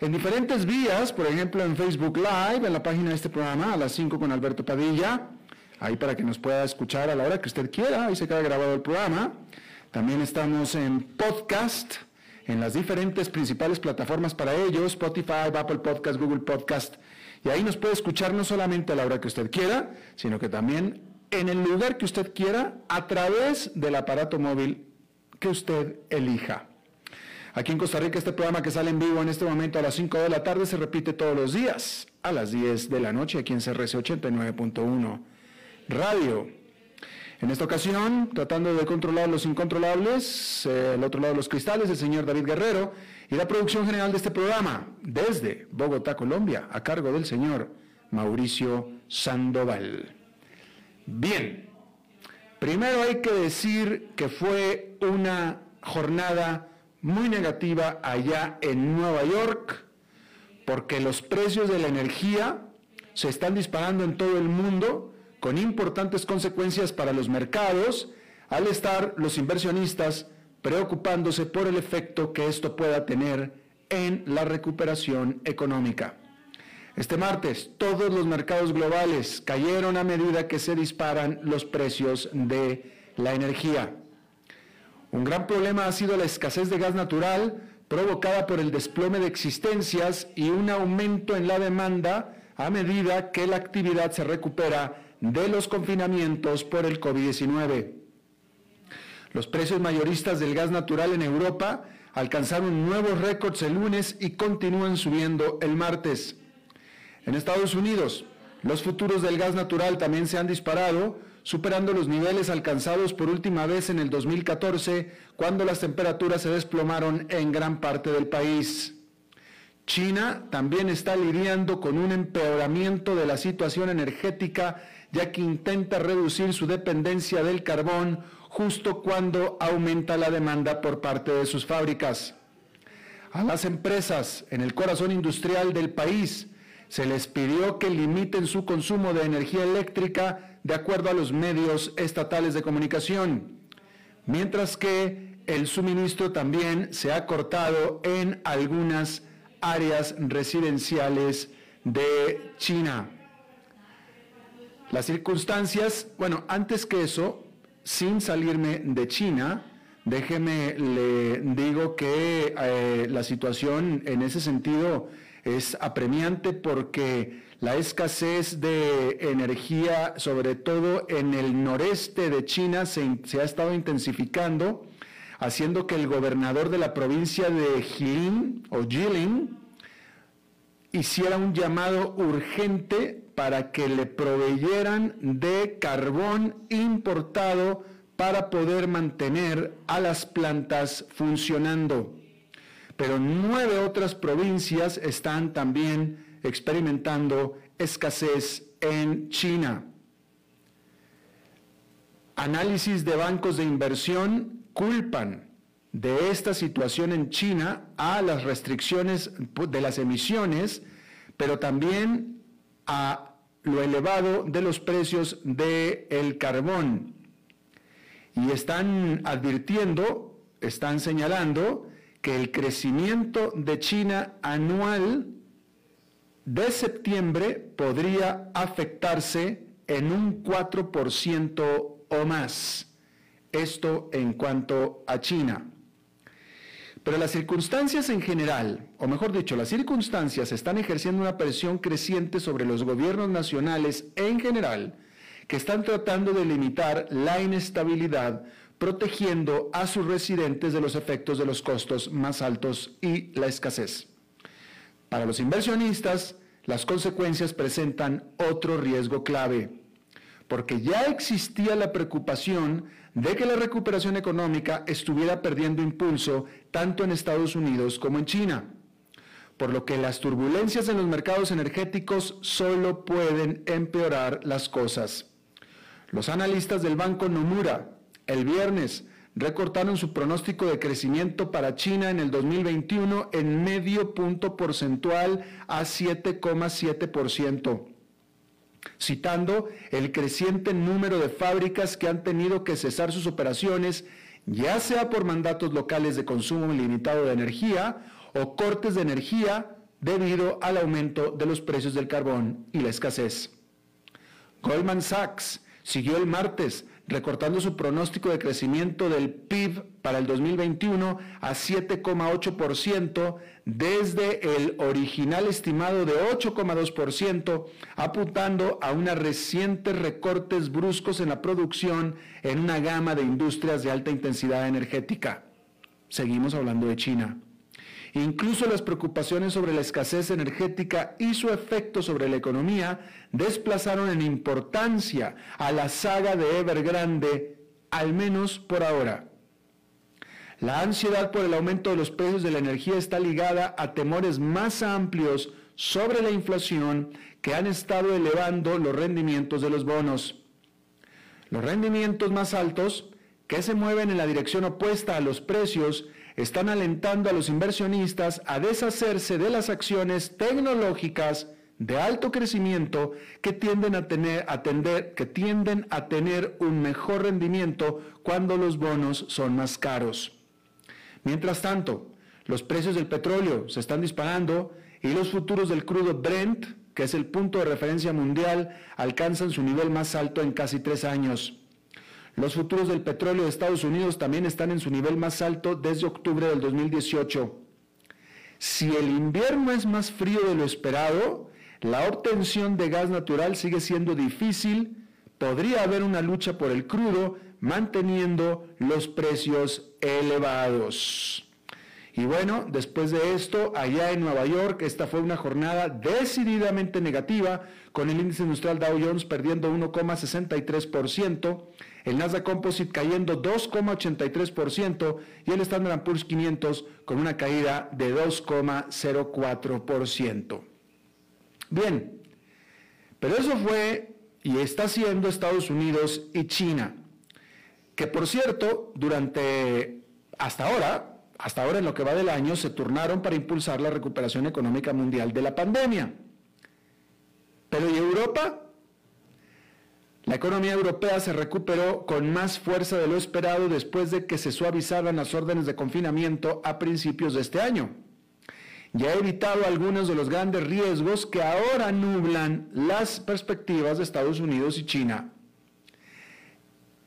en diferentes vías, por ejemplo en Facebook Live, en la página de este programa, a las 5 con Alberto Padilla, ahí para que nos pueda escuchar a la hora que usted quiera, ahí se queda grabado el programa. También estamos en podcast en las diferentes principales plataformas para ello, Spotify, Apple Podcast, Google Podcast. Y ahí nos puede escuchar no solamente a la hora que usted quiera, sino que también en el lugar que usted quiera a través del aparato móvil que usted elija. Aquí en Costa Rica este programa que sale en vivo en este momento a las 5 de la tarde se repite todos los días a las 10 de la noche aquí en CRC 89.1 Radio. En esta ocasión, tratando de controlar los incontrolables, eh, el otro lado de los cristales, el señor David Guerrero y la producción general de este programa, desde Bogotá, Colombia, a cargo del señor Mauricio Sandoval. Bien, primero hay que decir que fue una jornada muy negativa allá en Nueva York, porque los precios de la energía se están disparando en todo el mundo con importantes consecuencias para los mercados al estar los inversionistas preocupándose por el efecto que esto pueda tener en la recuperación económica. Este martes todos los mercados globales cayeron a medida que se disparan los precios de la energía. Un gran problema ha sido la escasez de gas natural provocada por el desplome de existencias y un aumento en la demanda a medida que la actividad se recupera de los confinamientos por el COVID-19. Los precios mayoristas del gas natural en Europa alcanzaron nuevos récords el lunes y continúan subiendo el martes. En Estados Unidos, los futuros del gas natural también se han disparado, superando los niveles alcanzados por última vez en el 2014, cuando las temperaturas se desplomaron en gran parte del país. China también está lidiando con un empeoramiento de la situación energética ya que intenta reducir su dependencia del carbón justo cuando aumenta la demanda por parte de sus fábricas. A las empresas en el corazón industrial del país se les pidió que limiten su consumo de energía eléctrica de acuerdo a los medios estatales de comunicación, mientras que el suministro también se ha cortado en algunas áreas residenciales de China. Las circunstancias, bueno, antes que eso, sin salirme de China, déjeme le digo que eh, la situación en ese sentido es apremiante porque la escasez de energía, sobre todo en el noreste de China, se, ha estado intensificando, haciendo que el gobernador de la provincia de Jilin o Jilin hiciera un llamado urgente para que le proveyeran de carbón importado para poder mantener a las plantas funcionando. Pero nueve otras provincias están también experimentando escasez en China. Análisis de bancos de inversión culpan de esta situación en China a las restricciones de las emisiones, pero también a lo elevado de los precios del el carbón. Y están advirtiendo, están señalando que el crecimiento de China anual de septiembre podría afectarse en un 4% o más. Esto en cuanto a China. Pero las circunstancias en general, o mejor dicho, las circunstancias están ejerciendo una presión creciente sobre los gobiernos nacionales en general, que están tratando de limitar la inestabilidad, protegiendo a sus residentes de los efectos de los costos más altos y la escasez. Para los inversionistas, las consecuencias presentan otro riesgo clave, porque ya existía la preocupación de que la recuperación económica estuviera perdiendo impulso tanto en Estados Unidos como en China, por lo que las turbulencias en los mercados energéticos solo pueden empeorar las cosas. Los analistas del Banco Nomura el viernes recortaron su pronóstico de crecimiento para China en el 2021 en medio punto porcentual a 7,7%, citando el creciente número de fábricas que han tenido que cesar sus operaciones, ya sea por mandatos locales de consumo ilimitado de energía o cortes de energía debido al aumento de los precios del carbón y la escasez. Goldman Sachs siguió el martes recortando su pronóstico de crecimiento del PIB para el 2021 a 7,8% desde el original estimado de 8,2%, apuntando a unos recientes recortes bruscos en la producción en una gama de industrias de alta intensidad energética. Seguimos hablando de China. Incluso las preocupaciones sobre la escasez energética y su efecto sobre la economía desplazaron en importancia a la saga de Evergrande, al menos por ahora. La ansiedad por el aumento de los precios de la energía está ligada a temores más amplios sobre la inflación que han estado elevando los rendimientos de los bonos. Los rendimientos más altos, que se mueven en la dirección opuesta a los precios, están alentando a los inversionistas a deshacerse de las acciones tecnológicas de alto crecimiento que tienden a tener, que tienden a tener un mejor rendimiento cuando los bonos son más caros. Mientras tanto, los precios del petróleo se están disparando y los futuros del crudo Brent, que es el punto de referencia mundial, alcanzan su nivel más alto en casi tres años. Los futuros del petróleo de Estados Unidos también están en su nivel más alto desde octubre del 2018. Si el invierno es más frío de lo esperado, la obtención de gas natural sigue siendo difícil, podría haber una lucha por el crudo manteniendo los precios elevados. Y bueno, después de esto, allá en Nueva York, esta fue una jornada decididamente negativa, con el índice industrial Dow Jones perdiendo 1,63%, el Nasdaq Composite cayendo 2,83% y el Standard Poor's 500 con una caída de 2,04%. Bien, pero eso fue y está siendo Estados Unidos y China, que por cierto, durante hasta ahora, hasta ahora en lo que va del año, se turnaron para impulsar la recuperación económica mundial de la pandemia. Pero ¿y Europa? La economía europea se recuperó con más fuerza de lo esperado después de que se suavizaran las órdenes de confinamiento a principios de este año. Ya ha evitado algunos de los grandes riesgos que ahora nublan las perspectivas de Estados Unidos y China.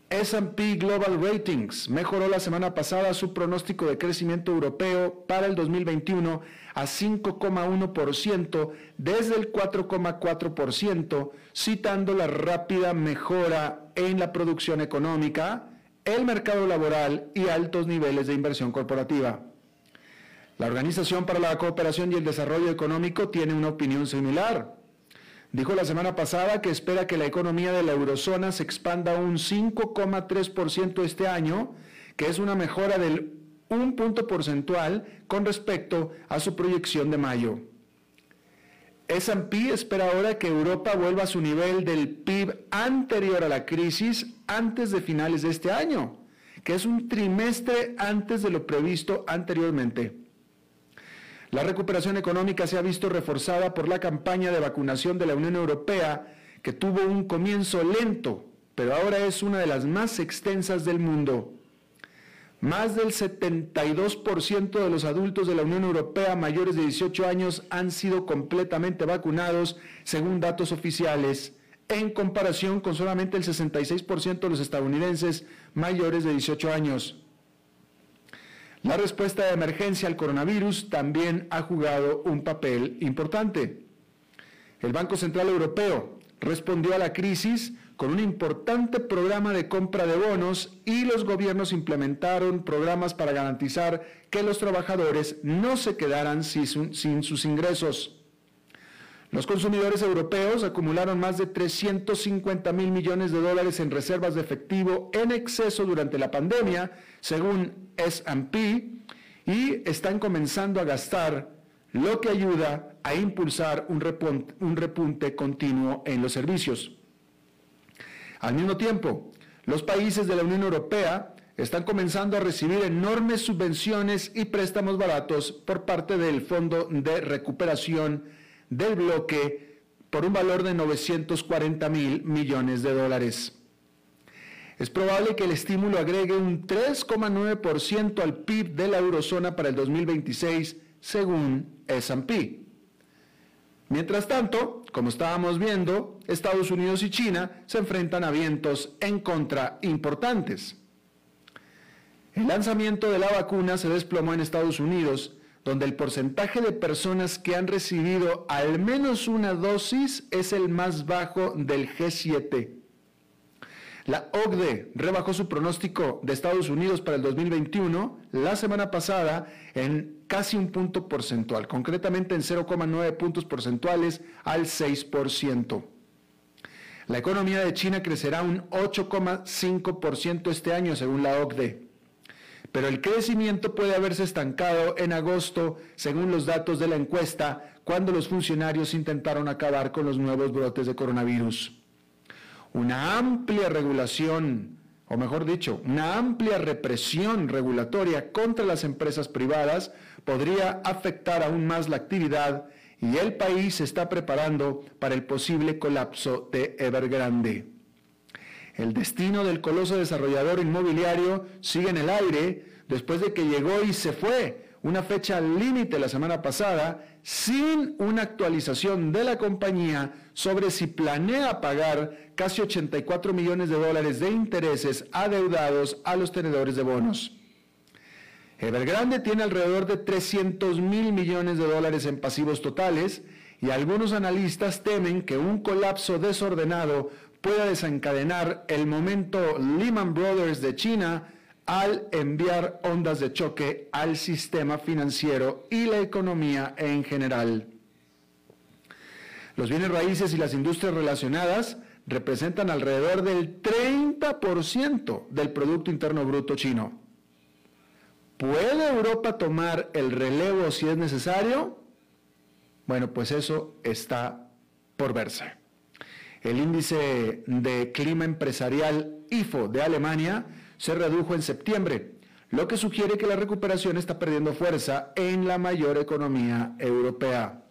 SP Global Ratings mejoró la semana pasada su pronóstico de crecimiento europeo para el 2021 a 5,1% desde el 4,4%, citando la rápida mejora en la producción económica, el mercado laboral y altos niveles de inversión corporativa. La Organización para la Cooperación y el Desarrollo Económico tiene una opinión similar. Dijo la semana pasada que espera que la economía de la eurozona se expanda un 5,3% este año, que es una mejora del un punto porcentual con respecto a su proyección de mayo. S&P espera ahora que Europa vuelva a su nivel del PIB anterior a la crisis antes de finales de este año, que es un trimestre antes de lo previsto anteriormente. La recuperación económica se ha visto reforzada por la campaña de vacunación de la Unión Europea, que tuvo un comienzo lento, pero ahora es una de las más extensas del mundo. Más del 72% de los adultos de la Unión Europea mayores de 18 años han sido completamente vacunados, según datos oficiales, en comparación con solamente el 66% de los estadounidenses mayores de 18 años. La respuesta de emergencia al coronavirus también ha jugado un papel importante. El Banco Central Europeo respondió a la crisis con un importante programa de compra de bonos y los gobiernos implementaron programas para garantizar que los trabajadores no se quedaran sin, sus ingresos. Los consumidores europeos acumularon más de 350 mil millones de dólares en reservas de efectivo en exceso durante la pandemia, según SP, y están comenzando a gastar, lo que ayuda a impulsar un repunte continuo en los servicios. Al mismo tiempo, los países de la Unión Europea están comenzando a recibir enormes subvenciones y préstamos baratos por parte del Fondo de Recuperación del Bloque por un valor de 940 mil millones de dólares. Es probable que el estímulo agregue un 3,9% al PIB de la eurozona para el 2026, según S&P. Mientras tanto, como estábamos viendo, Estados Unidos y China se enfrentan a vientos en contra importantes. El lanzamiento de la vacuna se desplomó en Estados Unidos, donde el porcentaje de personas que han recibido al menos una dosis es el más bajo del G7. La OCDE rebajó su pronóstico de Estados Unidos para el 2021 la semana pasada en casi un punto porcentual, concretamente en 0,9 puntos porcentuales al 6%. La economía de China crecerá un 8,5% este año, según la OCDE. Pero el crecimiento puede haberse estancado en agosto, según los datos de la encuesta, cuando los funcionarios intentaron acabar con los nuevos brotes de coronavirus una amplia regulación, o mejor dicho, una amplia represión regulatoria contra las empresas privadas podría afectar aún más la actividad y el país se está preparando para el posible colapso de Evergrande. El destino del coloso desarrollador inmobiliario sigue en el aire después de que llegó y se fue una fecha límite la semana pasada sin una actualización de la compañía sobre si planea pagar casi 84 millones de dólares de intereses adeudados a los tenedores de bonos. Evergrande tiene alrededor de 300 mil millones de dólares en pasivos totales y algunos analistas temen que un colapso desordenado pueda desencadenar el momento Lehman Brothers de China al enviar ondas de choque al sistema financiero y la economía en general. Los bienes raíces y las industrias relacionadas representan alrededor del 30% del Producto Interno Bruto chino. ¿Puede Europa tomar el relevo si es necesario? Bueno, pues eso está por verse. El índice de clima empresarial IFO de Alemania se redujo en septiembre, lo que sugiere que la recuperación está perdiendo fuerza en la mayor economía europea.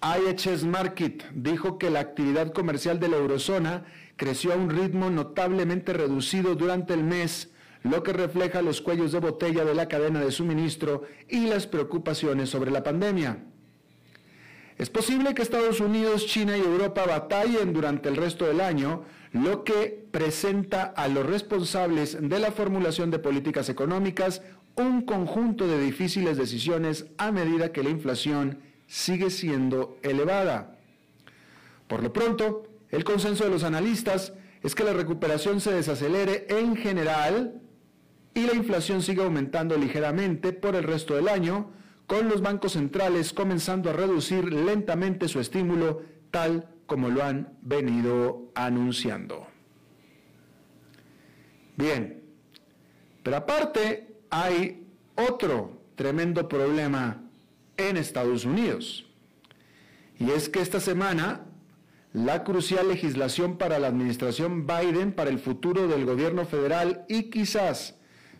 IHS Market dijo que la actividad comercial de la eurozona creció a un ritmo notablemente reducido durante el mes, lo que refleja los cuellos de botella de la cadena de suministro y las preocupaciones sobre la pandemia. Es posible que Estados Unidos, China y Europa batallen durante el resto del año, lo que presenta a los responsables de la formulación de políticas económicas un conjunto de difíciles decisiones a medida que la inflación sigue siendo elevada. Por lo pronto, el consenso de los analistas es que la recuperación se desacelere en general y la inflación siga aumentando ligeramente por el resto del año, con los bancos centrales comenzando a reducir lentamente su estímulo tal como lo han venido anunciando. Bien, pero aparte hay otro tremendo problema en Estados Unidos. Y es que esta semana la crucial legislación para la administración Biden para el futuro del gobierno federal y quizás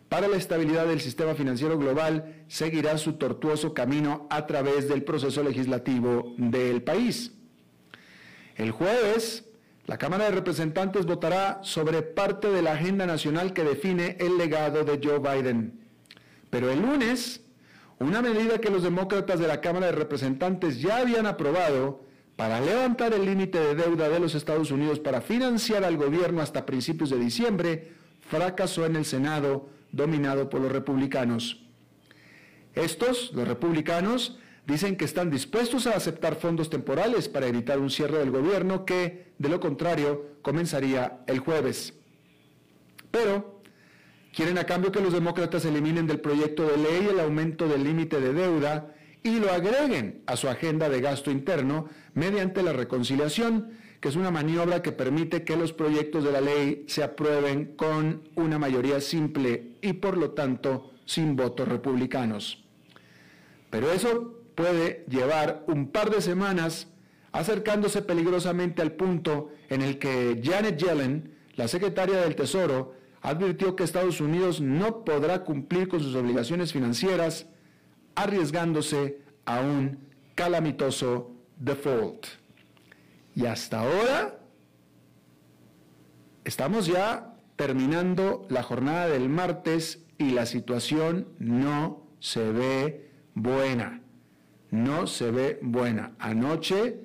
para la estabilidad del sistema financiero global seguirá su tortuoso camino a través del proceso legislativo del país. El jueves, la Cámara de Representantes votará sobre parte de la agenda nacional que define el legado de Joe Biden. Pero el lunes, una medida que los demócratas de la Cámara de Representantes ya habían aprobado para levantar el límite de deuda de los Estados Unidos para financiar al gobierno hasta principios de diciembre, fracasó en el Senado, dominado por los republicanos. Estos, los republicanos, dicen que están dispuestos a aceptar fondos temporales para evitar un cierre del gobierno que, de lo contrario, comenzaría el jueves. Pero quieren a cambio que los demócratas eliminen del proyecto de ley el aumento del límite de deuda y lo agreguen a su agenda de gasto interno mediante la reconciliación, que es una maniobra que permite que los proyectos de la ley se aprueben con una mayoría simple y por lo tanto sin votos republicanos. Pero eso puede llevar un par de semanas acercándose peligrosamente al punto en el que Janet Yellen, la secretaria del Tesoro, advirtió que Estados Unidos no podrá cumplir con sus obligaciones financieras, arriesgándose a un calamitoso default. Y hasta ahora estamos ya terminando la jornada del martes y la situación no se ve buena. No se ve buena. Anoche,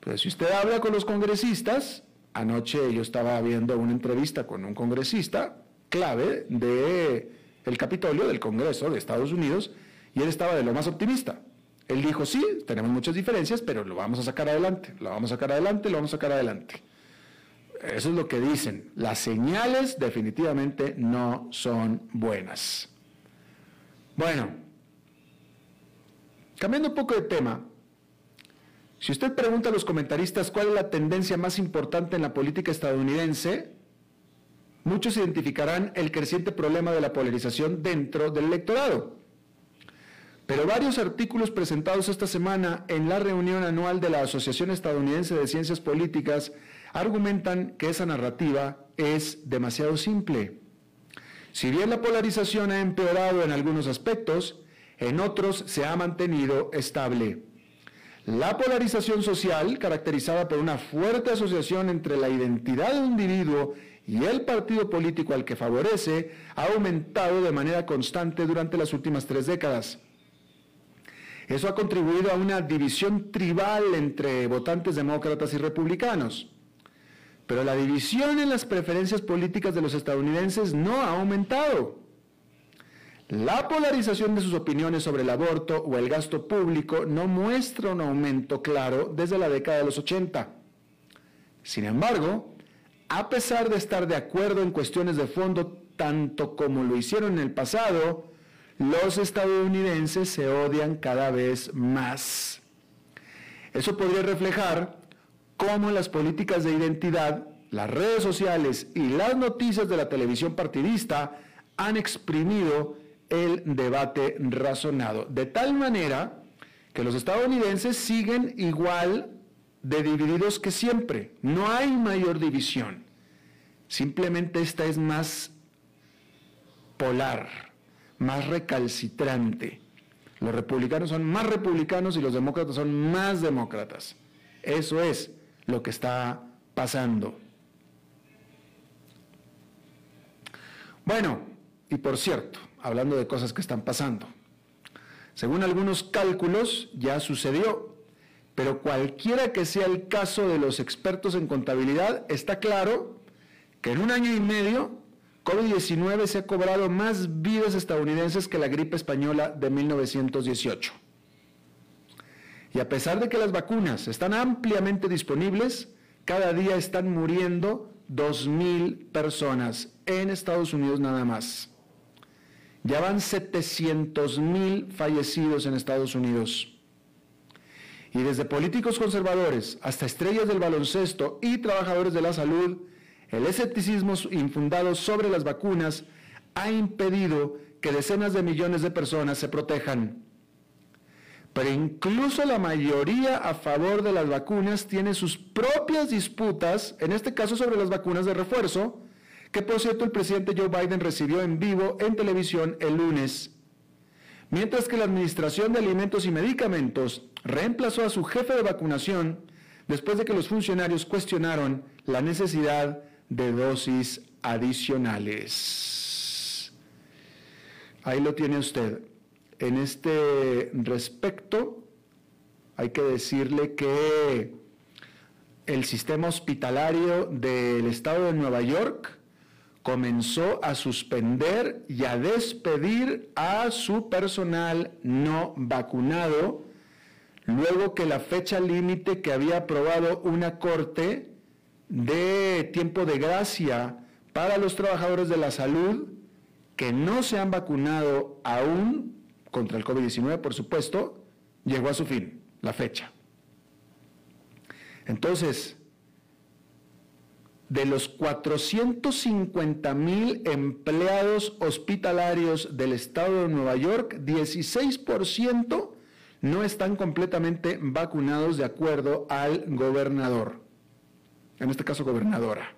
pues si usted habla con los congresistas, anoche yo estaba viendo una entrevista con un congresista clave de el Capitolio del Congreso de Estados Unidos y él estaba de lo más optimista. Él dijo, sí, tenemos muchas diferencias, pero lo vamos a sacar adelante, lo vamos a sacar adelante, lo vamos a sacar adelante. Eso es lo que dicen. Las señales definitivamente no son buenas. Bueno, cambiando un poco de tema, si usted pregunta a los comentaristas cuál es la tendencia más importante en la política estadounidense, muchos identificarán el creciente problema de la polarización dentro del electorado. Pero varios artículos presentados esta semana en la reunión anual de la Asociación Estadounidense de Ciencias Políticas argumentan que esa narrativa es demasiado simple. Si bien la polarización ha empeorado en algunos aspectos, en otros se ha mantenido estable. La polarización social, caracterizada por una fuerte asociación entre la identidad de un individuo y el partido político al que favorece, ha aumentado de manera constante durante las últimas tres décadas. Eso ha contribuido a una división tribal entre votantes demócratas y republicanos. Pero la división en las preferencias políticas de los estadounidenses no ha aumentado. La polarización de sus opiniones sobre el aborto o el gasto público no muestra un aumento claro desde la década de los 80. Sin embargo, a pesar de estar de acuerdo en cuestiones de fondo tanto como lo hicieron en el pasado, los estadounidenses se odian cada vez más. Eso podría reflejar cómo las políticas de identidad, las redes sociales y las noticias de la televisión partidista han exprimido el debate razonado, de tal manera que los estadounidenses siguen igual de divididos que siempre. No hay mayor división. Simplemente esta es más polar más recalcitrante. Los republicanos son más republicanos y los demócratas son más demócratas. Eso es lo que está pasando. Bueno, y por cierto, hablando de cosas que están pasando, según algunos cálculos ya sucedió, pero cualquiera que sea el caso de los expertos en contabilidad, está claro que en un año y medio COVID-19 se ha cobrado más vidas estadounidenses que la gripe española de 1918. Y a pesar de que las vacunas están ampliamente disponibles, cada día están muriendo 2.000 personas en Estados Unidos nada más. Ya van 700.000 fallecidos en Estados Unidos. Y desde políticos conservadores hasta estrellas del baloncesto y trabajadores de la salud, el escepticismo infundado sobre las vacunas ha impedido que decenas de millones de personas se protejan. Pero incluso la mayoría a favor de las vacunas tiene sus propias disputas, en este caso sobre las vacunas de refuerzo, que por cierto el presidente Joe Biden recibió en vivo en televisión el lunes. Mientras que la Administración de Alimentos y Medicamentos reemplazó a su jefe de vacunación, después de que los funcionarios cuestionaron la necesidad de dosis adicionales. Ahí lo tiene usted. En este respecto, hay que decirle que el sistema hospitalario del estado de Nueva York comenzó a suspender y a despedir a su personal no vacunado, luego que la fecha límite que había aprobado una corte de tiempo de gracia para los trabajadores de la salud que no se han vacunado aún contra el COVID-19, por supuesto, llegó a su fin, la fecha. Entonces, de los 450 mil empleados hospitalarios del estado de Nueva York, 16% no están completamente vacunados de acuerdo al gobernador, en este caso gobernadora.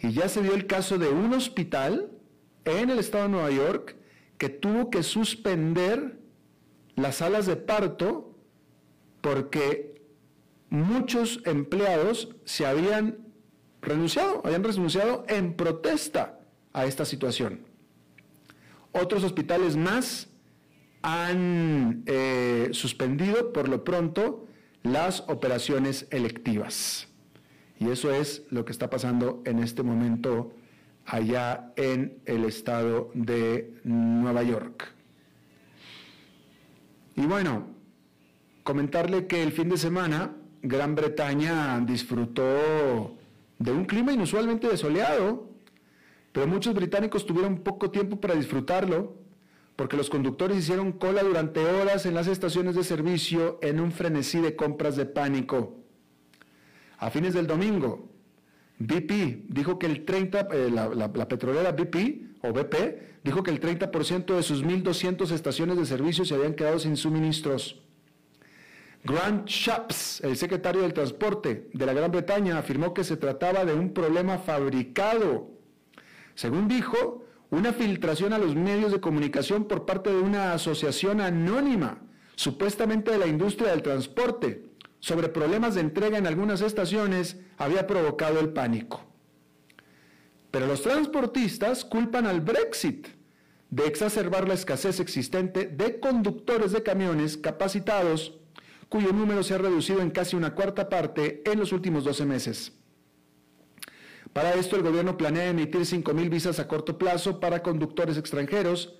Y ya se dio el caso de un hospital en el estado de Nueva York que tuvo que suspender las salas de parto porque muchos empleados se habían renunciado, habían renunciado en protesta a esta situación. Otros hospitales más han eh, suspendido por lo pronto las operaciones electivas. Y eso es lo que está pasando en este momento allá en el estado de Nueva York. Y bueno, comentarle que el fin de semana Gran Bretaña disfrutó de un clima inusualmente desoleado, pero muchos británicos tuvieron poco tiempo para disfrutarlo, porque los conductores hicieron cola durante horas en las estaciones de servicio en un frenesí de compras de pánico. A fines del domingo, BP dijo que el 30, eh, la, la, petrolera BP o BP dijo que el 30% de sus 1.200 estaciones de servicio se habían quedado sin suministros. Grant Shapps, el secretario del Transporte de la Gran Bretaña, afirmó que se trataba de un problema fabricado. Según dijo, una filtración a los medios de comunicación por parte de una asociación anónima, supuestamente de la industria del transporte, sobre problemas de entrega en algunas estaciones, había provocado el pánico. Pero los transportistas culpan al Brexit de exacerbar la escasez existente de conductores de camiones capacitados cuyo número se ha reducido en casi una cuarta parte en los últimos 12 meses. Para esto, el gobierno planea emitir 5.000 visas a corto plazo para conductores extranjeros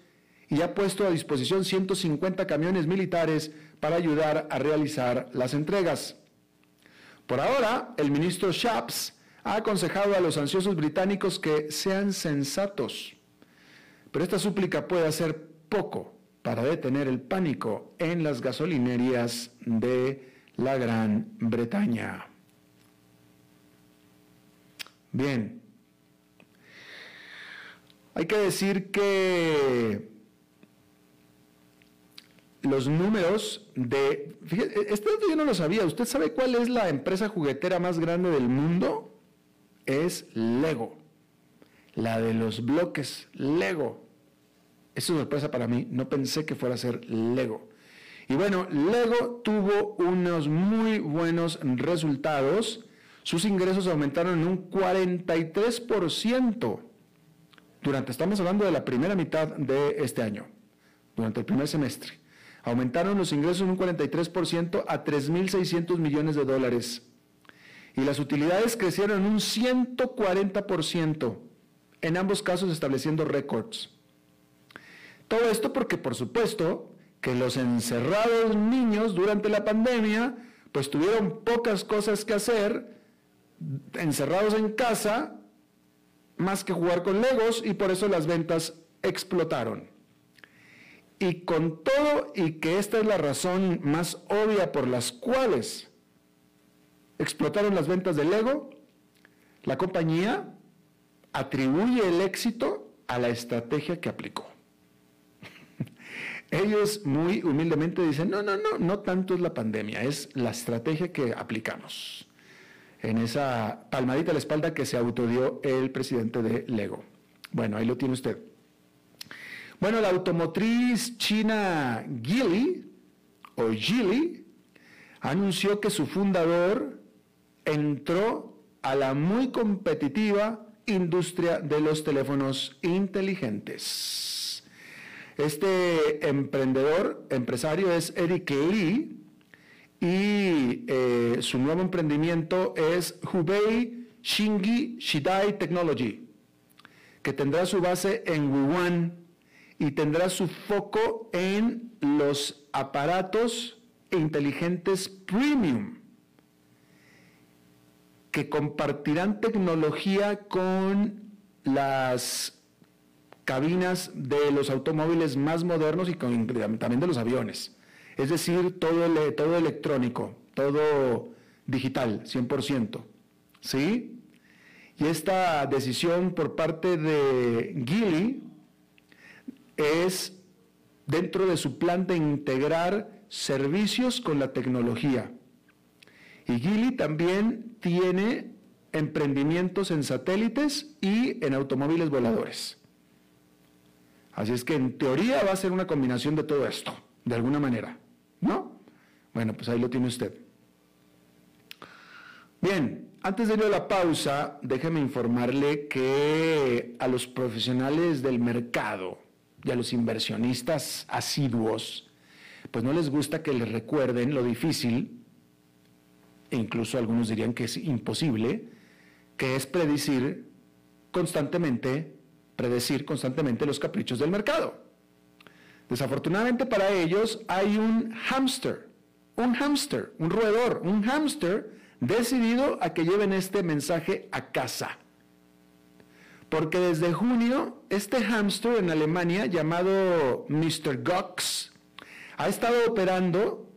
y ha puesto a disposición 150 camiones militares para ayudar a realizar las entregas. Por ahora, el ministro Shapps ha aconsejado a los ansiosos británicos que sean sensatos, pero esta súplica puede hacer poco para detener el pánico en las gasolinerías de la Gran Bretaña. Bien, hay que decir que los números de... Fíjate, este yo no lo sabía. ¿Usted sabe cuál es la empresa juguetera más grande del mundo? Es Lego. La de los bloques Lego. Es sorpresa para mí, no pensé que fuera a ser Lego. Y bueno, Lego tuvo unos muy buenos resultados. Sus ingresos aumentaron en un 43% durante, estamos hablando de la primera mitad de este año, durante el primer semestre. Aumentaron los ingresos en un 43% a 3.600 millones de dólares. Y las utilidades crecieron en un 140%, en ambos casos estableciendo récords. Todo esto porque, por supuesto, que los encerrados niños durante la pandemia, pues tuvieron pocas cosas que hacer, encerrados en casa, más que jugar con legos, y por eso las ventas explotaron. Y con todo, y que esta es la razón más obvia por las cuales explotaron las ventas de Lego, la compañía atribuye el éxito a la estrategia que aplicó. Ellos muy humildemente dicen, no, no, no, no tanto es la pandemia, es la estrategia que aplicamos en esa palmadita a la espalda que se autodió el presidente de Lego. Bueno, ahí lo tiene usted. Bueno, la automotriz china Geely, o Geely, anunció que su fundador entró a la muy competitiva industria de los teléfonos inteligentes. Este emprendedor, empresario es Eric Lee y eh, su nuevo emprendimiento es Hubei Shingi Shidai Technology, que tendrá su base en Wuhan y tendrá su foco en los aparatos inteligentes premium que compartirán tecnología con las cabinas de los automóviles más modernos y también de los aviones. Es decir, todo, todo electrónico, todo digital, 100%. ¿Sí? Y esta decisión por parte de Gili es dentro de su plan de integrar servicios con la tecnología. Y Gili también tiene emprendimientos en satélites y en automóviles voladores. Así es que en teoría va a ser una combinación de todo esto, de alguna manera. ¿No? Bueno, pues ahí lo tiene usted. Bien, antes de ir a la pausa, déjeme informarle que a los profesionales del mercado y a los inversionistas asiduos, pues no les gusta que les recuerden lo difícil e incluso algunos dirían que es imposible, que es predecir constantemente, predecir constantemente los caprichos del mercado. Desafortunadamente para ellos hay un hámster, un hámster, un roedor, un hámster decidido a que lleven este mensaje a casa. Porque desde junio, este hámster en Alemania llamado Mr. Gox ha estado operando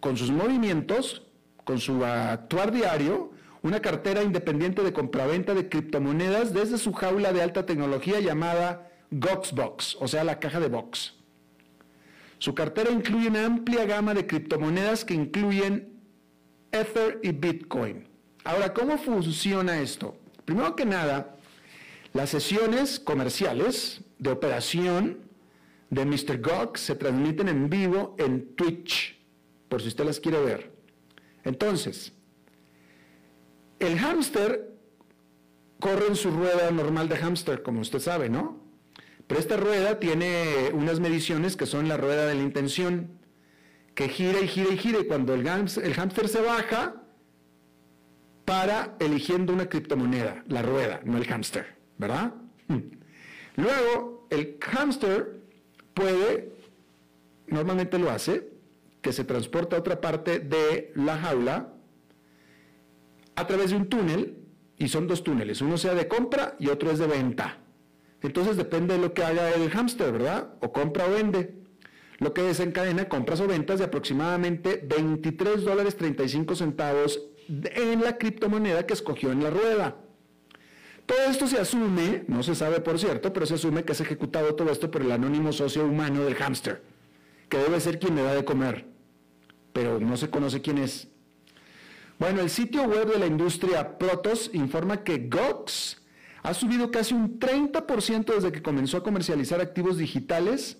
con sus movimientos con su actuar diario una cartera independiente de compraventa de criptomonedas desde su jaula de alta tecnología llamada Goxbox, o sea, la caja de Box. Su cartera incluye una amplia gama de criptomonedas que incluyen Ether y Bitcoin. Ahora, ¿cómo funciona esto? Primero que nada, las sesiones comerciales de operación de Mr. Gox se transmiten en vivo en Twitch, por si usted las quiere ver. Entonces, el hámster corre en su rueda normal de hámster, como usted sabe, ¿no? Pero esta rueda tiene unas mediciones que son la rueda de la intención, que gira y gira y gira, y cuando el, el hámster se baja, para eligiendo una criptomoneda, la rueda, no el hámster, ¿verdad? Hmm. Luego, el hámster puede, normalmente lo hace, que se transporta a otra parte de la jaula a través de un túnel, y son dos túneles, uno sea de compra y otro es de venta. Entonces depende de lo que haga el hámster, ¿verdad? O compra o vende. Lo que desencadena compras o ventas de aproximadamente 23 dólares 35 centavos en la criptomoneda que escogió en la rueda. Todo esto se asume, no se sabe por cierto, pero se asume que es ejecutado todo esto por el anónimo socio humano del hámster, que debe ser quien le da de comer pero no se conoce quién es. Bueno, el sitio web de la industria Protos informa que Gox ha subido casi un 30% desde que comenzó a comercializar activos digitales,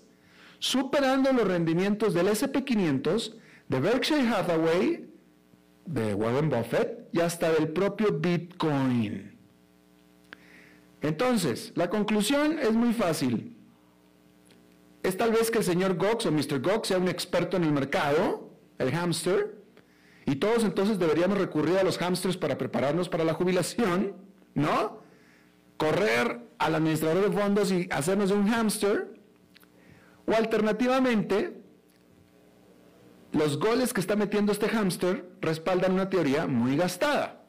superando los rendimientos del SP500, de Berkshire Hathaway, de Warren Buffett y hasta del propio Bitcoin. Entonces, la conclusión es muy fácil. Es tal vez que el señor Gox o Mr. Gox sea un experto en el mercado, el hámster, y todos entonces deberíamos recurrir a los hámsters para prepararnos para la jubilación, ¿no? Correr al administrador de fondos y hacernos un hámster, o alternativamente, los goles que está metiendo este hámster respaldan una teoría muy gastada,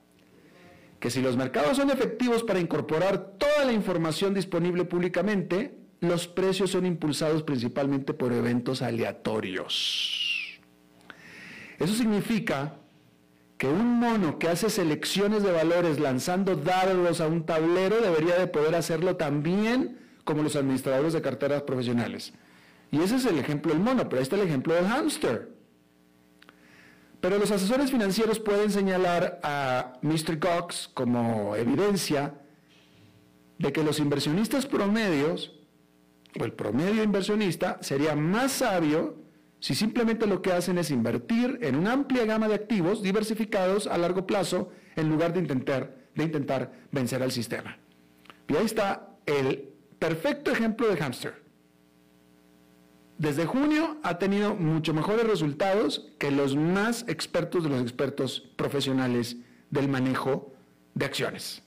que si los mercados son efectivos para incorporar toda la información disponible públicamente, los precios son impulsados principalmente por eventos aleatorios. Eso significa que un mono que hace selecciones de valores lanzando dados a un tablero debería de poder hacerlo también como los administradores de carteras profesionales. Y ese es el ejemplo del mono, pero ahí está el ejemplo del hámster. Pero los asesores financieros pueden señalar a Mr. Cox como evidencia de que los inversionistas promedios, o el promedio inversionista, sería más sabio si simplemente lo que hacen es invertir en una amplia gama de activos diversificados a largo plazo en lugar de intentar, de intentar vencer al sistema. Y ahí está el perfecto ejemplo de hamster. Desde junio ha tenido mucho mejores resultados que los más expertos de los expertos profesionales del manejo de acciones.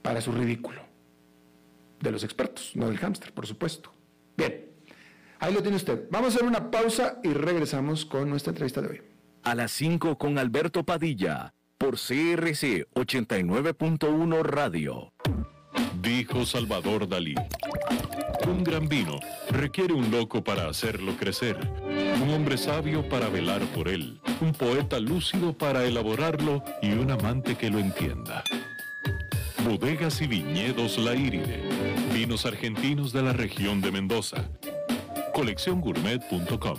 Para su ridículo. De los expertos, no del hámster, por supuesto. Bien, ahí lo tiene usted. Vamos a hacer una pausa y regresamos con nuestra entrevista de hoy. A las 5 con Alberto Padilla, por CRC 89.1 Radio. Dijo Salvador Dalí. Un gran vino requiere un loco para hacerlo crecer, un hombre sabio para velar por él, un poeta lúcido para elaborarlo y un amante que lo entienda. Bodegas y viñedos La Iride, vinos argentinos de la región de Mendoza. Colecciongourmet.com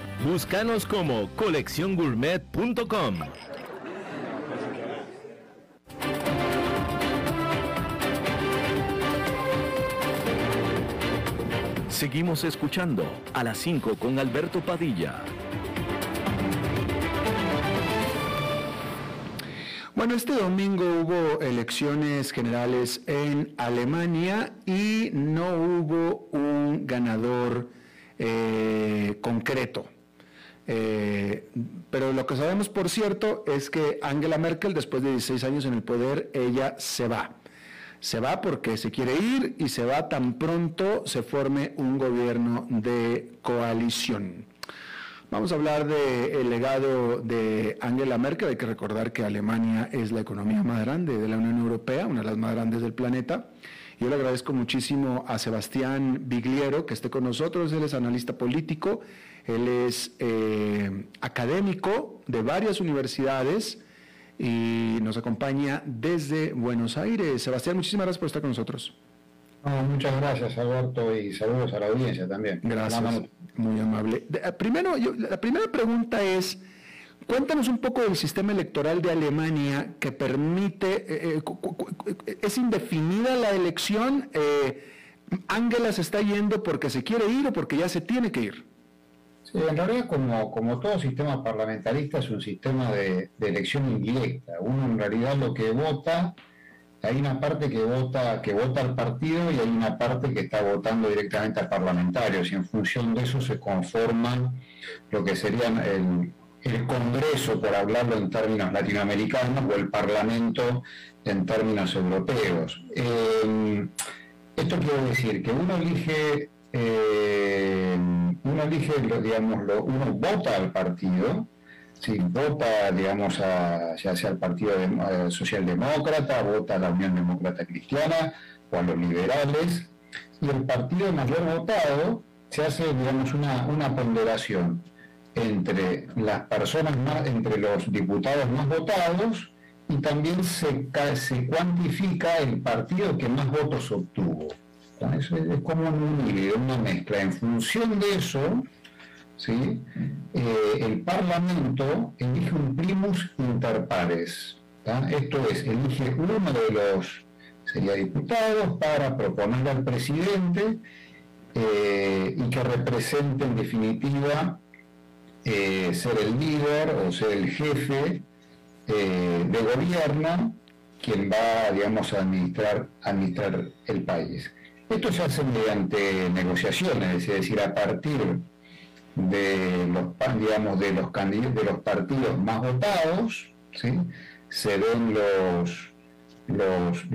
Búscanos como colecciongourmet.com. Seguimos escuchando a las 5 con Alberto Padilla. Bueno, este domingo hubo elecciones generales en Alemania y no hubo un ganador eh, concreto. Eh, pero lo que sabemos, por cierto, es que Angela Merkel, después de 16 años en el poder, ella se va. Se va porque se quiere ir y se va tan pronto se forme un gobierno de coalición. Vamos a hablar del legado de Angela Merkel. Hay que recordar que Alemania es la economía más grande de la Unión Europea, una de las más grandes del planeta. Yo le agradezco muchísimo a Sebastián Bigliero que esté con nosotros. Él es analista político él es eh, académico de varias universidades y nos acompaña desde Buenos Aires. Sebastián, muchísimas gracias por estar con nosotros. muchas gracias, Alberto, y saludos a la audiencia también. Gracias, muy amable. Eh, primero, la primera pregunta es, cuéntanos un poco del sistema electoral de Alemania que permite, eh, es indefinida la elección, Ángela se está yendo porque se quiere ir o porque ya se tiene que ir. En realidad, como, como todo sistema parlamentarista, es un sistema de, elección indirecta. Uno en realidad lo que vota, hay una parte que vota, que vota al partido y hay una parte que está votando directamente a parlamentarios y en función de eso se conforma lo que sería el, Congreso, por hablarlo en términos latinoamericanos, o el Parlamento en términos europeos. Eh, esto quiere decir que uno elige eh, uno elige, digamos, uno vota al partido, si vota, digamos, a, ya sea al Partido eh, Socialdemócrata, vota a la Unión Demócrata Cristiana o a los liberales, y el partido mayor votado se hace, digamos, una, una ponderación entre las personas más, entre los diputados más votados y también se, se cuantifica el partido que más votos obtuvo. Es, como un híbrido, una mezcla. En función de eso, ¿sí? Eh, el Parlamento elige un primus inter pares. Esto es, elige uno de los, sería diputados, para proponerle al presidente eh, y que represente en definitiva eh, ser el líder o ser el jefe de gobierno quien va, digamos, a administrar, administrar el país. Esto se hace mediante negociaciones, es decir, a partir de los, digamos, de los, de los partidos más votados, ¿sí? se ven los, los,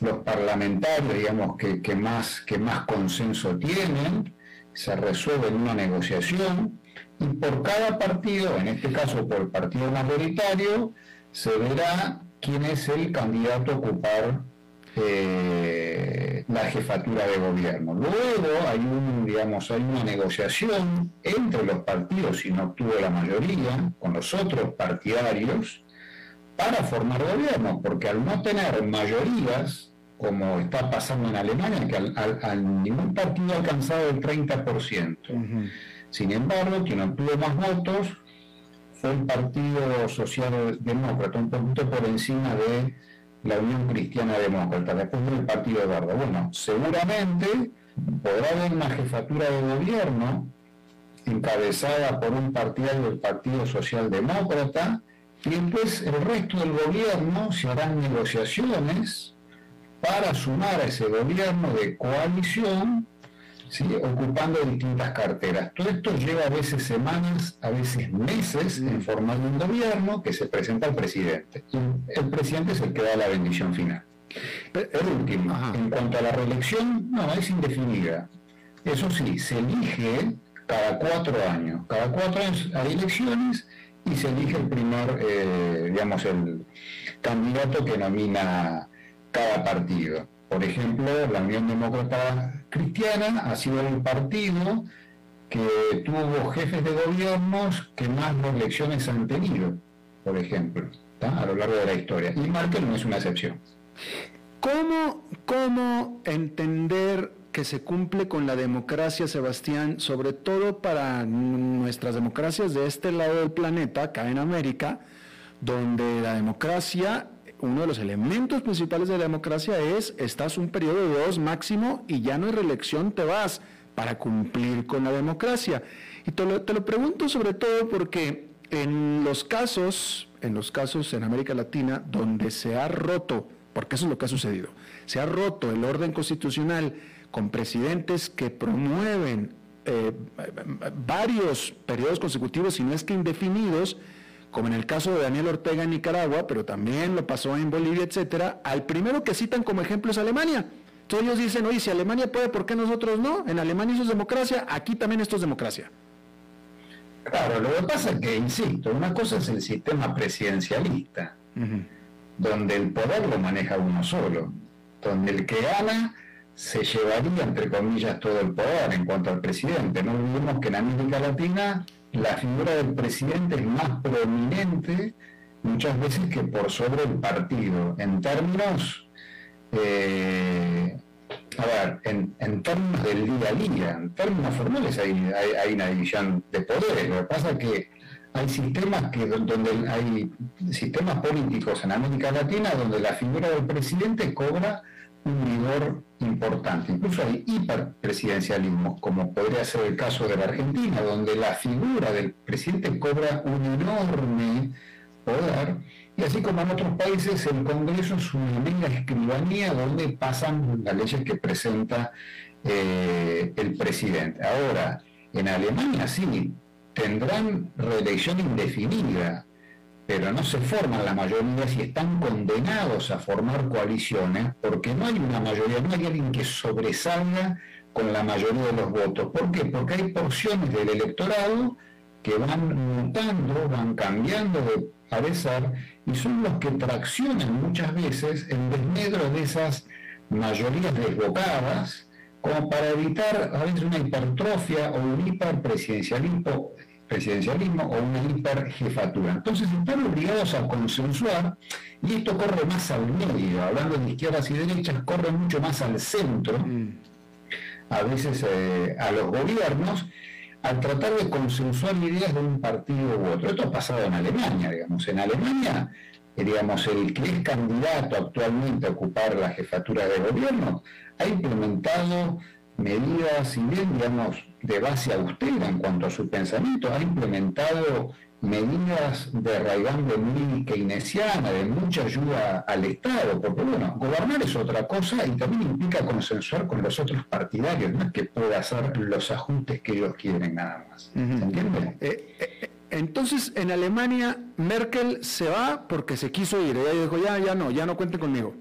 los, parlamentarios, digamos, que, que, más, que más consenso tienen, se resuelve en una negociación y por cada partido, en este caso por partido mayoritario, se verá quién es el candidato a ocupar eh, la jefatura de gobierno. Luego hay un, digamos, hay una negociación entre los partidos, si no obtuvo la mayoría, con los otros partidarios, para formar gobierno, porque al no tener mayorías, como está pasando en Alemania, que al, ningún partido ha alcanzado el 30%. Sin embargo, quien obtuvo más votos fue el Partido Socialdemócrata, un poquito por encima de la Unión Cristiana Demócrata, después del Partido Eduardo. Bueno, seguramente podrá haber una jefatura de gobierno encabezada por un partido del Partido Socialdemócrata, y después el resto del gobierno se harán negociaciones para sumar a ese gobierno de coalición, ocupando distintas carteras. Todo esto lleva a veces semanas, a veces meses en formando un gobierno que se presenta al presidente. el presidente es el que da la bendición final. El último, en cuanto a la reelección, no, es indefinida. Eso sí, se elige cada cuatro años. Cada cuatro años hay elecciones y se elige el primer, eh, digamos, el candidato que nomina cada partido. Por ejemplo, la Unión Demócrata Cristiana ha sido el partido que tuvo jefes de gobiernos que más elecciones han tenido, por ejemplo, a lo largo de la historia. Y Merkel no es una excepción. ¿Cómo, ¿Cómo entender que se cumple con la democracia, Sebastián, sobre todo para nuestras democracias de este lado del planeta, acá en América, donde la democracia, uno de los elementos principales de la democracia es, estás un periodo de dos máximo y ya no hay reelección, te vas para cumplir con la democracia. Y te lo, te lo pregunto sobre todo porque en los casos, en los casos en América Latina, donde se ha roto, porque eso es lo que ha sucedido, se ha roto el orden constitucional, con presidentes que promueven eh, varios periodos consecutivos, si no es que indefinidos, como en el caso de Daniel Ortega en Nicaragua, pero también lo pasó en Bolivia, etcétera, al primero que citan como ejemplo es Alemania. Entonces ellos dicen, oye, si Alemania puede, ¿por qué nosotros no? En Alemania eso es democracia, aquí también esto es democracia. Claro, lo que pasa es que, insisto, una cosa es el sistema presidencialista, donde el poder lo maneja uno solo, donde el que gana se llevaría, entre comillas, todo el poder en cuanto al presidente. No olvidemos que en América Latina la figura del presidente es más prominente muchas veces que por sobre el partido. En términos, eh, a ver, en, términos del día a día, en términos formales hay, hay, una división de poderes. Lo que pasa es que hay sistemas que donde hay sistemas políticos en América Latina donde la figura del presidente cobra un vigor importante. Incluso hay hiperpresidencialismo, como podría ser el caso de la Argentina, donde la figura del presidente cobra un enorme poder, y así como en otros países, el Congreso es una mega escribanía donde pasan las leyes que presenta eh, el presidente. Ahora, en Alemania sí, tendrán reelección indefinida, pero no se forman la mayoría si están condenados a formar coaliciones, porque no hay una mayoría, no hay alguien que sobresalga con la mayoría de los votos. ¿Por qué? Porque hay porciones del electorado que van mutando, van cambiando de parecer y son los que traccionan muchas veces el desmedro de esas mayorías desbocadas como para evitar a veces una hipertrofia o un hiperpresidencialismo presidencialismo o una hiperjefatura. Entonces están obligados a consensuar y esto corre más al medio, hablando de izquierdas y derechas, corre mucho más al centro, mm. a veces eh, a los gobiernos, al tratar de consensuar ideas de un partido u otro. Esto ha pasado en Alemania, digamos. En Alemania, eh, digamos, el que es candidato actualmente a ocupar la jefatura de gobierno ha implementado medidas, si bien, digamos, de base austera en cuanto a su pensamiento, ha implementado medidas de raigante muy keynesiana, de mucha ayuda al Estado, porque bueno, gobernar es otra cosa y también implica consensuar con los otros partidarios, no es que pueda hacer los ajustes que ellos quieren nada más. ¿Se entiende? Eh, eh, entonces, en Alemania, Merkel se va porque se quiso ir. Ella dijo, ya, ya no, ya no cuente conmigo.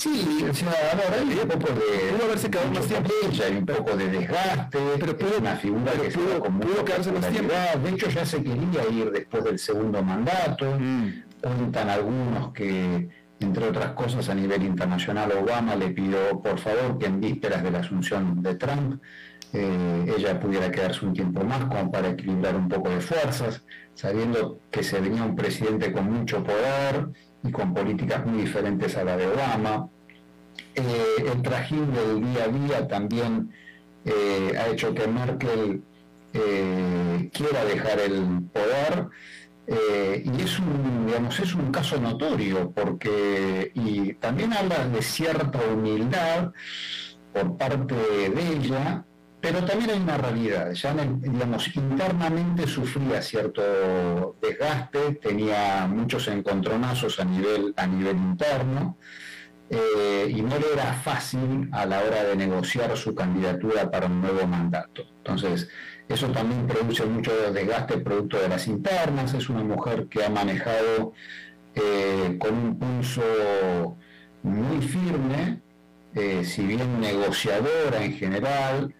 Sí, o sea, ahora hay un poco de. Pudo haberse quedado más tiempo. Hay un poco de desgaste. Pero pudo, una figura que pudo, con pudo quedarse más tiempo. De hecho, ya se quería ir después del segundo mandato. Mm. Cuentan algunos que, entre otras cosas, a nivel internacional, Obama le pidió, por favor, que en vísperas de la asunción de Trump, eh, ella pudiera quedarse un tiempo más como para equilibrar un poco de fuerzas, sabiendo que se venía un presidente con mucho poder y con políticas muy diferentes a la de Obama. Eh, el trajín del día a día también eh, ha hecho que Merkel eh, quiera dejar el poder y es un, digamos, es un caso notorio porque y también habla de cierta humildad por parte de ella pero también hay una realidad, ya digamos, internamente sufría cierto desgaste, tenía muchos encontronazos a nivel, a nivel interno, eh, y no le era fácil a la hora de negociar su candidatura para un nuevo mandato. Entonces, eso también produce mucho desgaste producto de las internas, es una mujer que ha manejado eh, con un pulso muy firme, eh, si bien negociadora en general,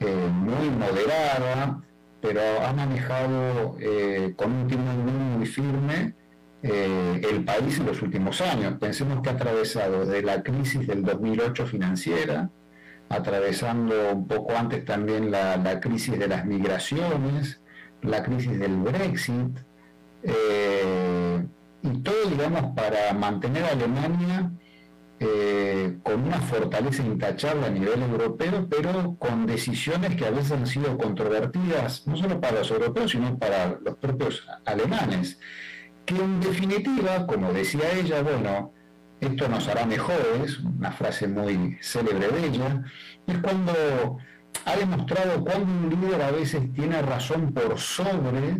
eh, muy moderada, pero ha manejado eh, con un timón muy firme eh, el país en los últimos años. Pensemos que ha atravesado desde la crisis del 2008 financiera, atravesando un poco antes también la, la crisis de las migraciones, la crisis del Brexit, y todo, digamos, para mantener a Alemania eh, con una fortaleza intachable a nivel europeo, pero con decisiones que a veces han sido controvertidas, no solo para los europeos, sino para los propios alemanes, que en definitiva, como decía ella, bueno, esto nos hará mejores, una frase muy célebre de ella, es cuando ha demostrado cuando un líder a veces tiene razón por sobre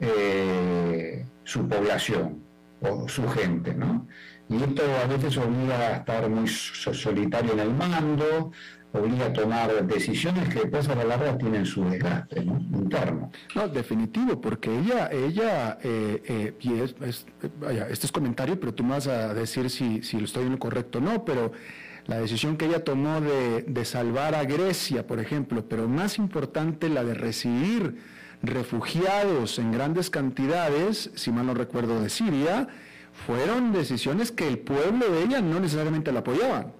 eh, su población o su gente, ¿no? Y esto a veces obliga a estar muy solitario en el mando, obliga a tomar decisiones que después a la larga tienen su desgaste interno. No, definitivo, porque ella, ella eh, eh, es, vaya, este es comentario, pero tú me vas a decir si, si lo estoy en lo correcto o no, pero la decisión que ella tomó de, de salvar a Grecia, por ejemplo, pero más importante la de recibir refugiados en grandes cantidades, si mal no recuerdo, de Siria, fueron decisiones que el pueblo de ella no necesariamente la apoyaban.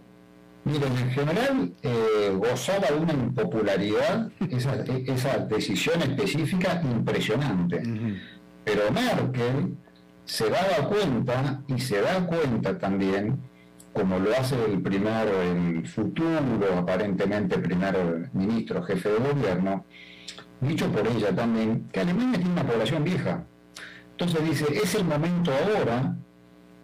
Miren, en general eh, gozaba de una impopularidad esa, esa decisión específica impresionante. Pero Merkel se daba cuenta y se da cuenta también, como lo hace el primero, el futuro, aparentemente primer ministro, jefe de gobierno, dicho por ella también, que Alemania tiene una población vieja. Entonces dice, es el momento ahora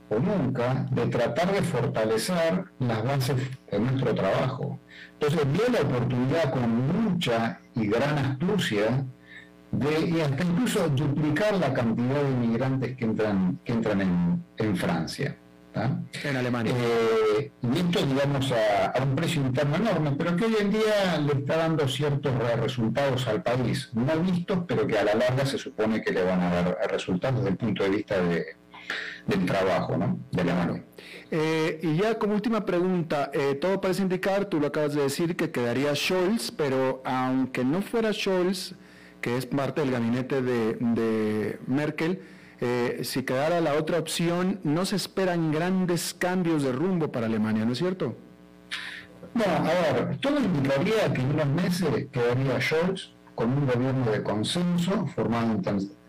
o nunca de tratar de fortalecer las bases de nuestro trabajo. Entonces vio la oportunidad con mucha y gran astucia de y hasta incluso duplicar la cantidad de inmigrantes que entran, que entran en, Francia. En Alemania. Eh, y esto, digamos, a, un precio interno enorme, pero que hoy en día le está dando ciertos resultados al país, no vistos, pero que a la larga se supone que le van a dar resultados desde el punto de vista de, del trabajo, ¿no? De la mano. Eh, y ya como última pregunta, eh, todo parece indicar, tú lo acabas de decir, que quedaría Scholz, pero aunque no fuera Scholz, que es parte del gabinete de, Merkel, eh, si quedara la otra opción, no se esperan grandes cambios de rumbo para Alemania, ¿no es cierto? Bueno, a ver, todo indicaría que en unos meses quedaría Scholz con un gobierno de consenso formado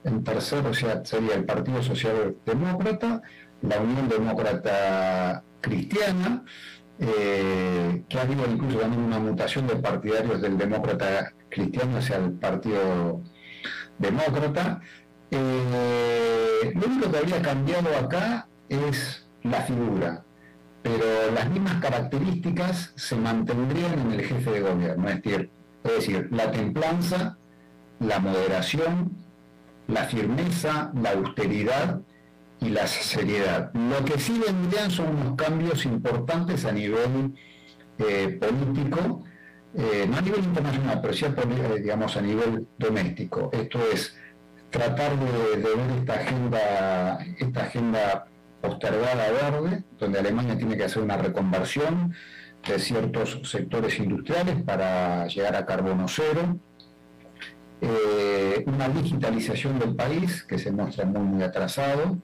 en tercero sería el Partido Social Demócrata, la Unión Demócrata Cristiana, eh, que ha habido incluso también una mutación de partidarios del demócrata cristiano hacia el Partido Demócrata. Eh, lo único que habría cambiado acá es la figura, pero las mismas características se mantendrían en el jefe de gobierno, es decir, Es decir, la templanza, la moderación, la firmeza, la austeridad y la seriedad. Lo que sí vendrían son unos cambios importantes a nivel eh, político, eh, no a nivel internacional, pero sí eh, digamos, a nivel doméstico. Esto es tratar de, ver esta agenda, esta agenda postergada verde, donde Alemania tiene que hacer una reconversión de ciertos sectores industriales para llegar a carbono cero, eh, una digitalización del país que se muestra muy, muy atrasado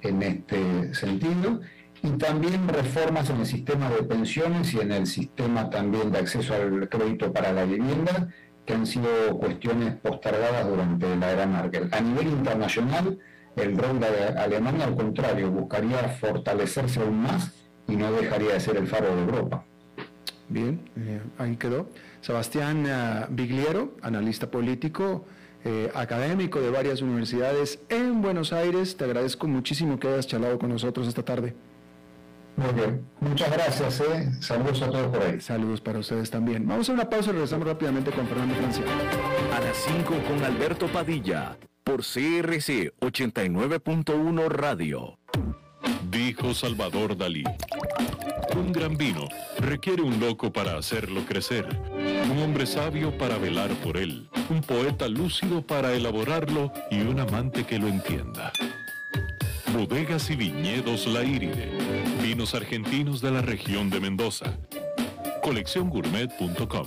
en este sentido, y también reformas en el sistema de pensiones y en el sistema también de acceso al crédito para la vivienda, que han sido cuestiones postergadas durante la era Merkel. A nivel internacional, el rol de Alemania, al contrario, buscaría fortalecerse aún más y no dejaría de ser el faro de Europa. Bien, eh, ahí quedó. Sebastián uh, Bigliero, analista político, eh, académico de varias universidades en Buenos Aires. Te agradezco muchísimo que hayas charlado con nosotros esta tarde. Muy bien, muchas gracias. Eh. Saludos a todos por ahí. Saludos para ustedes también. Vamos a una pausa y regresamos rápidamente con Fernando Francia. A las 5 con Alberto Padilla, por CRC 89.1 Radio. Dijo Salvador Dalí. Un gran vino requiere un loco para hacerlo crecer, un hombre sabio para velar por él, un poeta lúcido para elaborarlo y un amante que lo entienda. Bodegas y viñedos La Iride, vinos argentinos de la región de Mendoza. Colecciongourmet.com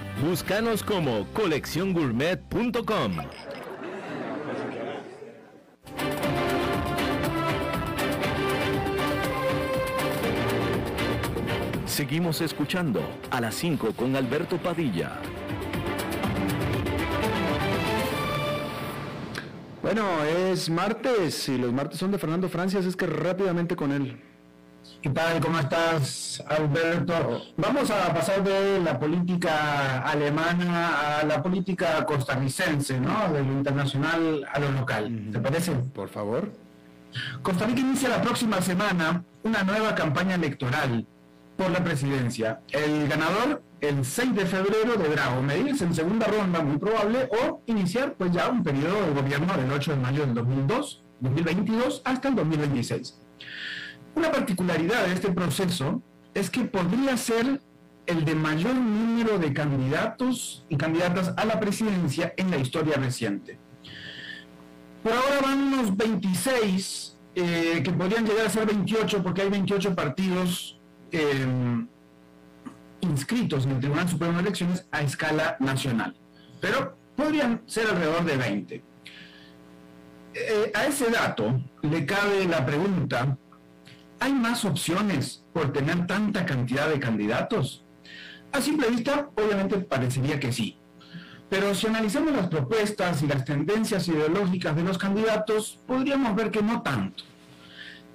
Búscanos como colecciongourmet.com. Seguimos escuchando a las 5 con Alberto Padilla. Bueno, es martes y los martes son de Fernando Francias, es que rápidamente con él. ¿Qué tal? ¿Cómo estás, Alberto? Vamos a pasar de la política alemana a la política costarricense, ¿no? De lo internacional a lo local. ¿Te parece? Por favor. Costa Rica inicia la próxima semana una nueva campaña electoral por la presidencia. El ganador, el 6 de febrero, deberá o medirse en segunda ronda, muy probable, o iniciar pues ya un periodo de gobierno del 8 de mayo del 2002, 2022 hasta el 2026. Una particularidad de este proceso es que podría ser el de mayor número de candidatos y candidatas a la presidencia en la historia reciente. Por ahora van unos 26, eh, que podrían llegar a ser 28 porque hay 28 partidos em, inscritos en el Tribunal Supremo de Elecciones a escala nacional. Pero podrían ser alrededor de 20. Eh, a ese dato le cabe la pregunta ¿Hay más opciones por tener tanta cantidad de candidatos? A simple vista, obviamente parecería que sí. Pero si analizamos las propuestas y las tendencias ideológicas de los candidatos, podríamos ver que no tanto.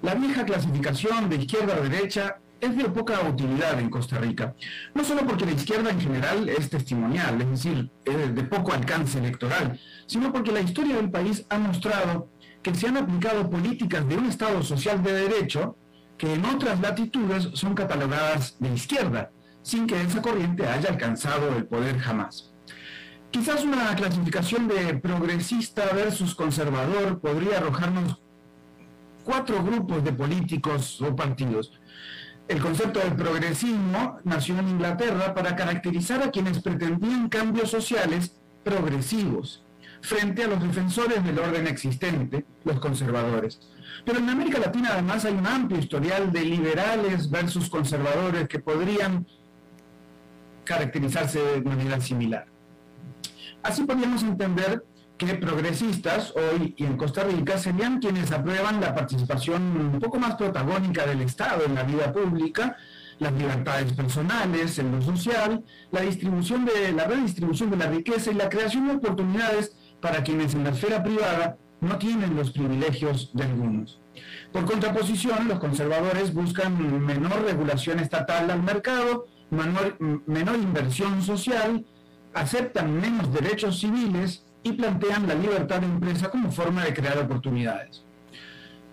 La vieja clasificación de izquierda a derecha es de poca utilidad en Costa Rica, no solo porque la izquierda en general es testimonial, es decir, es de poco alcance electoral, sino porque la historia del país ha mostrado que se han aplicado políticas de un Estado social de derecho que en otras latitudes son catalogadas de izquierda, sin que esa corriente haya alcanzado el poder jamás. Quizás una clasificación de progresista versus conservador podría arrojarnos cuatro grupos de políticos o partidos. El concepto del progresismo nació en Inglaterra para caracterizar a quienes pretendían cambios sociales progresivos frente a los defensores del orden existente, los conservadores. Pero en América Latina además hay un amplio historial de liberales versus conservadores que podrían caracterizarse de manera similar. Así podríamos entender que progresistas hoy y en Costa Rica serían quienes aprueban la participación un poco más protagónica del Estado en la vida pública, las libertades personales, en lo social, la distribución de la redistribución de la riqueza y la creación de oportunidades para quienes en la esfera privada no tienen los privilegios de algunos. Por contraposición, los conservadores buscan menor regulación estatal al mercado, menor, menor inversión social, aceptan menos derechos civiles y plantean la libertad de empresa como forma de crear oportunidades.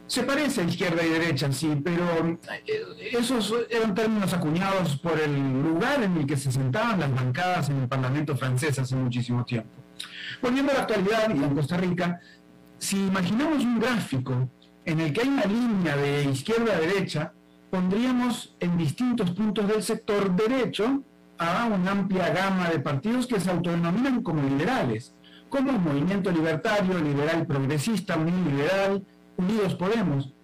Se parece a izquierda y derecha, sí, pero eh, esos eran términos acuñados por el lugar en el que se sentaban las bancadas en el Parlamento francés hace muchísimo tiempo. Volviendo a la actualidad y en Costa Rica, si imaginamos un gráfico en el que hay una línea de izquierda a derecha, pondríamos en distintos puntos del sector derecho a una amplia gama de partidos que se autodenominan como liberales, como Movimiento Libertario, Liberal Progresista, Unión Liberal, Unidos Podemos,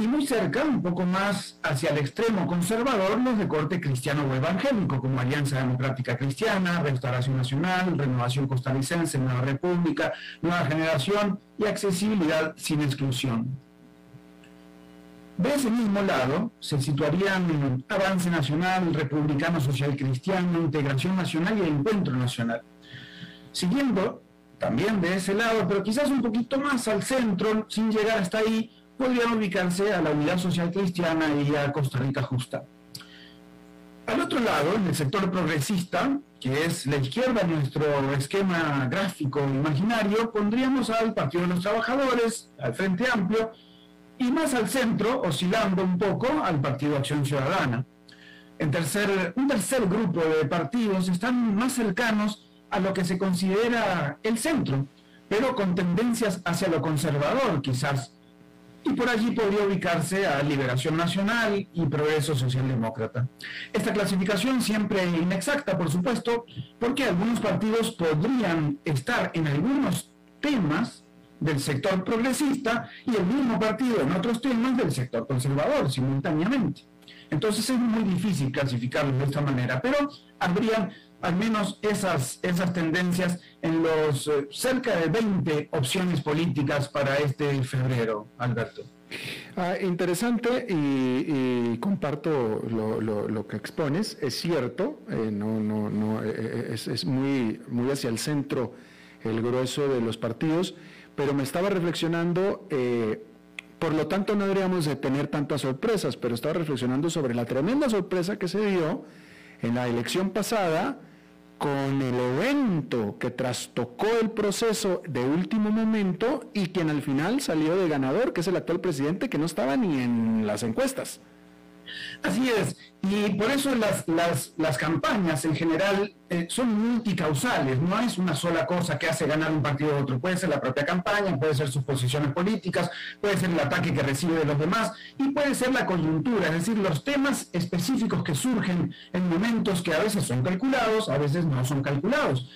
y muy cerca, un poco más hacia el extremo conservador, los de corte cristiano o evangélico, como Alianza Democrática Cristiana, Restauración Nacional, Renovación Costarricense, Nueva República, Nueva Generación y Accesibilidad sin exclusión. De ese mismo lado se situarían Avance Nacional, Republicano Social Cristiano, Integración Nacional y Encuentro Nacional. Siguiendo también de ese lado, pero quizás un poquito más al centro, sin llegar hasta ahí, podrían ubicarse a la Unidad Social Cristiana y a Costa Rica Justa. Al otro lado, en el sector progresista, que es la izquierda en nuestro esquema gráfico imaginario, pondríamos al Partido de los Trabajadores, al Frente Amplio, y más al centro, oscilando un poco, al Partido Acción Ciudadana. En tercer, un tercer grupo de partidos están más cercanos a lo que se considera el centro, pero con tendencias hacia lo conservador, quizás y por allí podría ubicarse a Liberación Nacional y Progreso Socialdemócrata. Esta clasificación siempre inexacta, por supuesto, porque algunos partidos podrían estar en algunos temas del sector progresista y el mismo partido en otros temas del sector conservador simultáneamente. Entonces es muy difícil clasificarlo de esta manera, pero habría al menos esas, esas tendencias en los eh, cerca de 20 opciones políticas para este febrero, Alberto. Ah, interesante y, comparto lo, que expones, es cierto, eh, no, no, no, eh, es, es, muy, muy hacia el centro el grueso de los partidos, pero me estaba reflexionando, por lo tanto no deberíamos de tener tantas sorpresas, pero estaba reflexionando sobre la tremenda sorpresa que se dio en la elección pasada, con el evento que trastocó el proceso de último momento y quien al final salió de ganador, que es el actual presidente que no estaba ni en las encuestas. Así es, y por eso las, las, las campañas en general eh, son multicausales, no es una sola cosa que hace ganar un partido a otro, puede ser la propia campaña, puede ser sus posiciones políticas, puede ser el ataque que recibe de los demás y puede ser la coyuntura, es decir, los temas específicos que surgen en momentos que a veces son calculados, a veces no son calculados.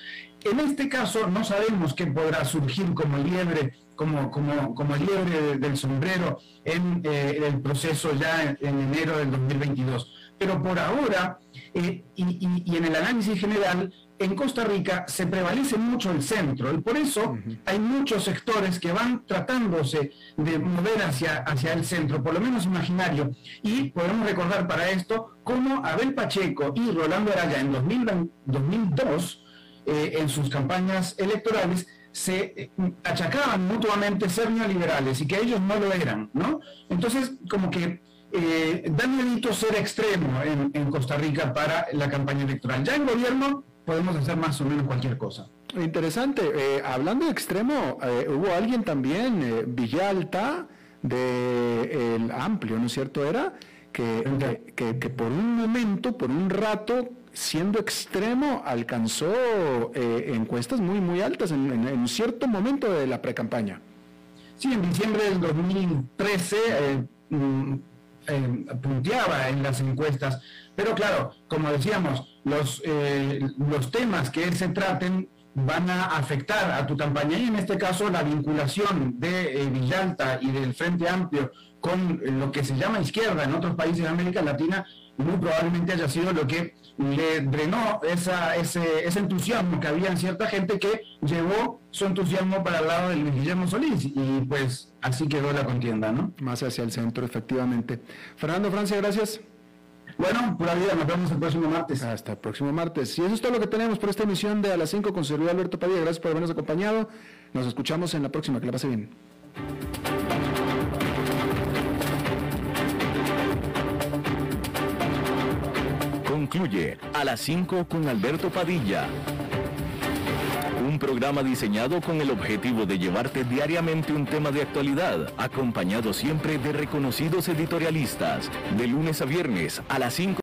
En este caso no sabemos qué podrá surgir como liebre como, como, como liebre del sombrero en eh, el proceso ya en, enero del 2022. Pero por ahora, eh, y, en el análisis general, en Costa Rica se prevalece mucho el centro y por eso hay muchos sectores que van tratándose de mover hacia, hacia el centro, por lo menos imaginario. Y podemos recordar para esto cómo Abel Pacheco y Rolando Araya en 2002, eh, en sus campañas electorales, se eh, achacaban mutuamente ser neoliberales y que ellos no lo eran, ¿no? Entonces, como que eh, da miedo ser extremo en, Costa Rica para la campaña electoral. Ya en gobierno podemos hacer más o menos cualquier cosa. Interesante. Eh, hablando de extremo, eh, hubo alguien también, Villalta, de el amplio, ¿no es cierto? Era que, que, que por un momento, por un rato, siendo extremo, alcanzó eh, encuestas muy, muy altas en, cierto momento de la precampaña. Sí, en diciembre del 2013, eh, mm, eh, punteaba en las encuestas. Pero claro, como decíamos, los, eh, los temas que se traten van a afectar a tu campaña y en este caso la vinculación de Villalta y del Frente Amplio con lo que se llama izquierda en otros países de América Latina muy probablemente haya sido lo que le drenó esa, ese, ese entusiasmo que había en cierta gente que llevó su entusiasmo para el lado de Luis Guillermo Solís y pues así quedó la contienda, ¿no? Más hacia el centro, efectivamente. Fernando Francia, gracias. Bueno, pura vida, nos vemos el próximo martes. Hasta el próximo martes. Y eso es todo lo que tenemos por esta emisión de A las 5 con servidor Alberto Padilla. Gracias por habernos acompañado. Nos escuchamos en la próxima. Que la pase bien. Concluye A las 5 con Alberto Padilla. Un programa diseñado con el objetivo de llevarte diariamente un tema de actualidad, acompañado siempre de reconocidos editorialistas, de lunes a viernes a las 5.